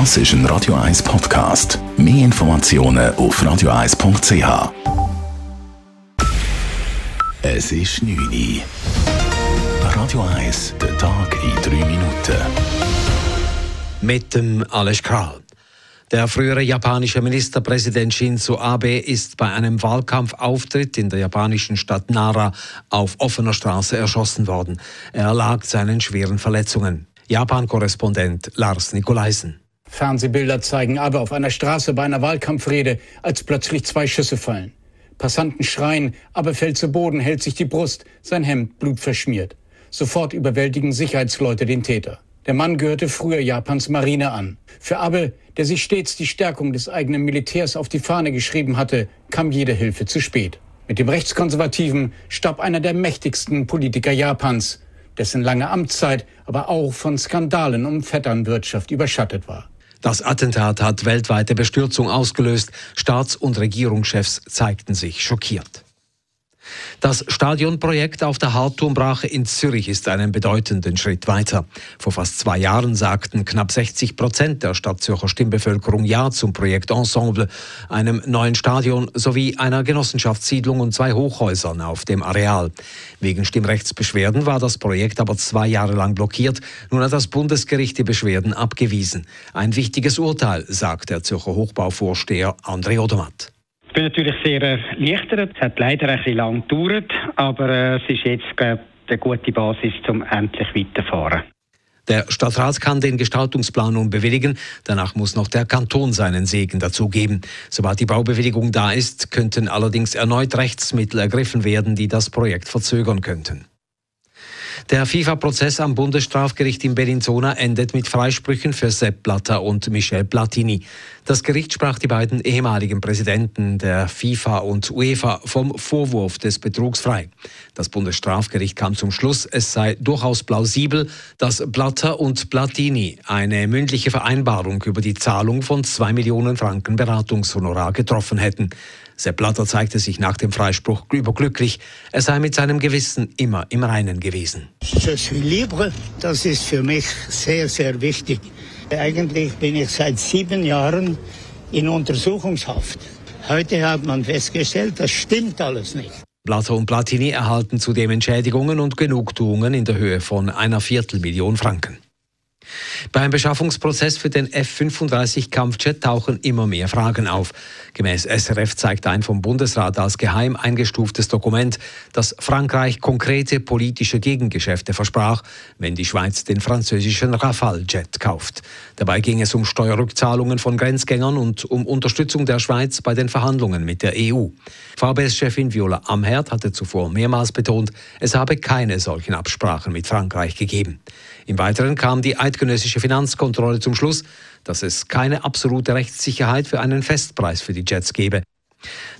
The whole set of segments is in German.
Das ist ein Radio 1 Podcast. Mehr Informationen auf radio1.ch. Es ist 9 Uhr. Radio 1, der Tag in 3 Minuten. Mit dem Alles Kral. Der frühere japanische Ministerpräsident Shinzo Abe ist bei einem Wahlkampfauftritt in der japanischen Stadt Nara auf offener Straße erschossen worden. Er lag seinen schweren Verletzungen. Japan-Korrespondent Lars Nikolaisen. Fernsehbilder zeigen Abe auf einer Straße bei einer Wahlkampfrede, als plötzlich zwei Schüsse fallen. Passanten schreien, Abe fällt zu Boden, hält sich die Brust, sein Hemd blutverschmiert. Sofort überwältigen Sicherheitsleute den Täter. Der Mann gehörte früher Japans Marine an. Für Abe, der sich stets die Stärkung des eigenen Militärs auf die Fahne geschrieben hatte, kam jede Hilfe zu spät. Mit dem Rechtskonservativen starb einer der mächtigsten Politiker Japans, dessen lange Amtszeit aber auch von Skandalen um Vetternwirtschaft überschattet war. Das Attentat hat weltweite Bestürzung ausgelöst. Staats- und Regierungschefs zeigten sich schockiert. Das Stadionprojekt auf der Hartturmbrache in Zürich ist einen bedeutenden Schritt weiter. Vor fast zwei Jahren sagten knapp 60 Prozent der Stadtzürcher Stimmbevölkerung Ja zum Projekt Ensemble, einem neuen Stadion sowie einer Genossenschaftssiedlung und zwei Hochhäusern auf dem Areal. Wegen Stimmrechtsbeschwerden war das Projekt aber zwei Jahre lang blockiert. Nun hat das Bundesgericht die Beschwerden abgewiesen. Ein wichtiges Urteil, sagt der Zürcher Hochbauvorsteher André Odomat. Ich bin natürlich sehr erleichtert. Es hat leider ein bisschen lang gedauert, aber äh, es ist jetzt glaub, eine gute Basis, um endlich weiterzufahren. Der Stadtrat kann den Gestaltungsplan nun bewilligen. Danach muss noch der Kanton seinen Segen dazugeben. Sobald die Baubewilligung da ist, könnten allerdings erneut Rechtsmittel ergriffen werden, die das Projekt verzögern könnten. Der FIFA-Prozess am Bundesstrafgericht in Bellinzona endet mit Freisprüchen für Sepp Blatter und Michel Platini. Das Gericht sprach die beiden ehemaligen Präsidenten der FIFA und UEFA vom Vorwurf des Betrugs frei. Das Bundesstrafgericht kam zum Schluss, es sei durchaus plausibel, dass Blatter und Platini eine mündliche Vereinbarung über die Zahlung von zwei Millionen Franken Beratungshonorar getroffen hätten. Sepp Blatter zeigte sich nach dem Freispruch überglücklich. Er sei mit seinem Gewissen immer im Reinen gewesen. Je suis libre. Das ist für mich sehr, sehr wichtig. Eigentlich bin ich seit sieben Jahren in Untersuchungshaft. Heute hat man festgestellt, das stimmt alles nicht. Blatter und Platini erhalten zudem Entschädigungen und Genugtuungen in der Höhe von einer Viertelmillion Franken. Beim Beschaffungsprozess für den F-35 Kampfjet tauchen immer mehr Fragen auf. Gemäß SRF zeigt ein vom Bundesrat als geheim eingestuftes Dokument, dass Frankreich konkrete politische Gegengeschäfte versprach, wenn die Schweiz den französischen Rafale-Jet kauft. Dabei ging es um Steuerrückzahlungen von Grenzgängern und um Unterstützung der Schweiz bei den Verhandlungen mit der EU. VBS-Chefin Viola Amherd hatte zuvor mehrmals betont, es habe keine solchen Absprachen mit Frankreich gegeben. Im Weiteren kam die eidgenössische Finanzkontrolle zum Schluss, dass es keine absolute Rechtssicherheit für einen Festpreis für die Jets gebe.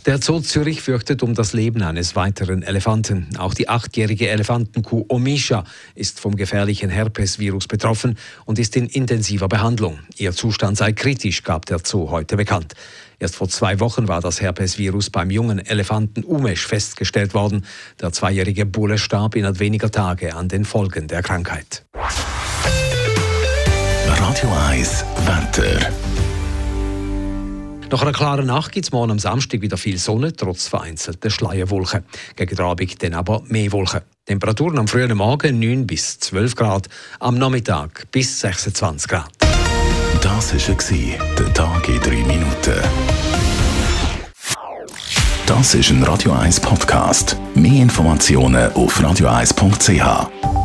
Der Zoo Zürich fürchtet um das Leben eines weiteren Elefanten. Auch die achtjährige Elefantenkuh Omisha ist vom gefährlichen Herpesvirus betroffen und ist in intensiver Behandlung. Ihr Zustand sei kritisch, gab der Zoo heute bekannt. Erst vor zwei Wochen war das Herpesvirus beim jungen Elefanten Umesh festgestellt worden. Der zweijährige Bulle starb innerhalb weniger Tage an den Folgen der Krankheit. Radio 1 Wetter. Nach einer klaren Nacht gibt es morgen am Samstag wieder viel Sonne, trotz vereinzelter Schleierwolken. Gegen den Abend dann aber mehr Wolken. Temperaturen am frühen Morgen 9 bis 12 Grad, am Nachmittag bis 26 Grad. Das war der Tag in 3 Minuten. Das ist ein Radio 1 Podcast. Mehr Informationen auf radio1.ch.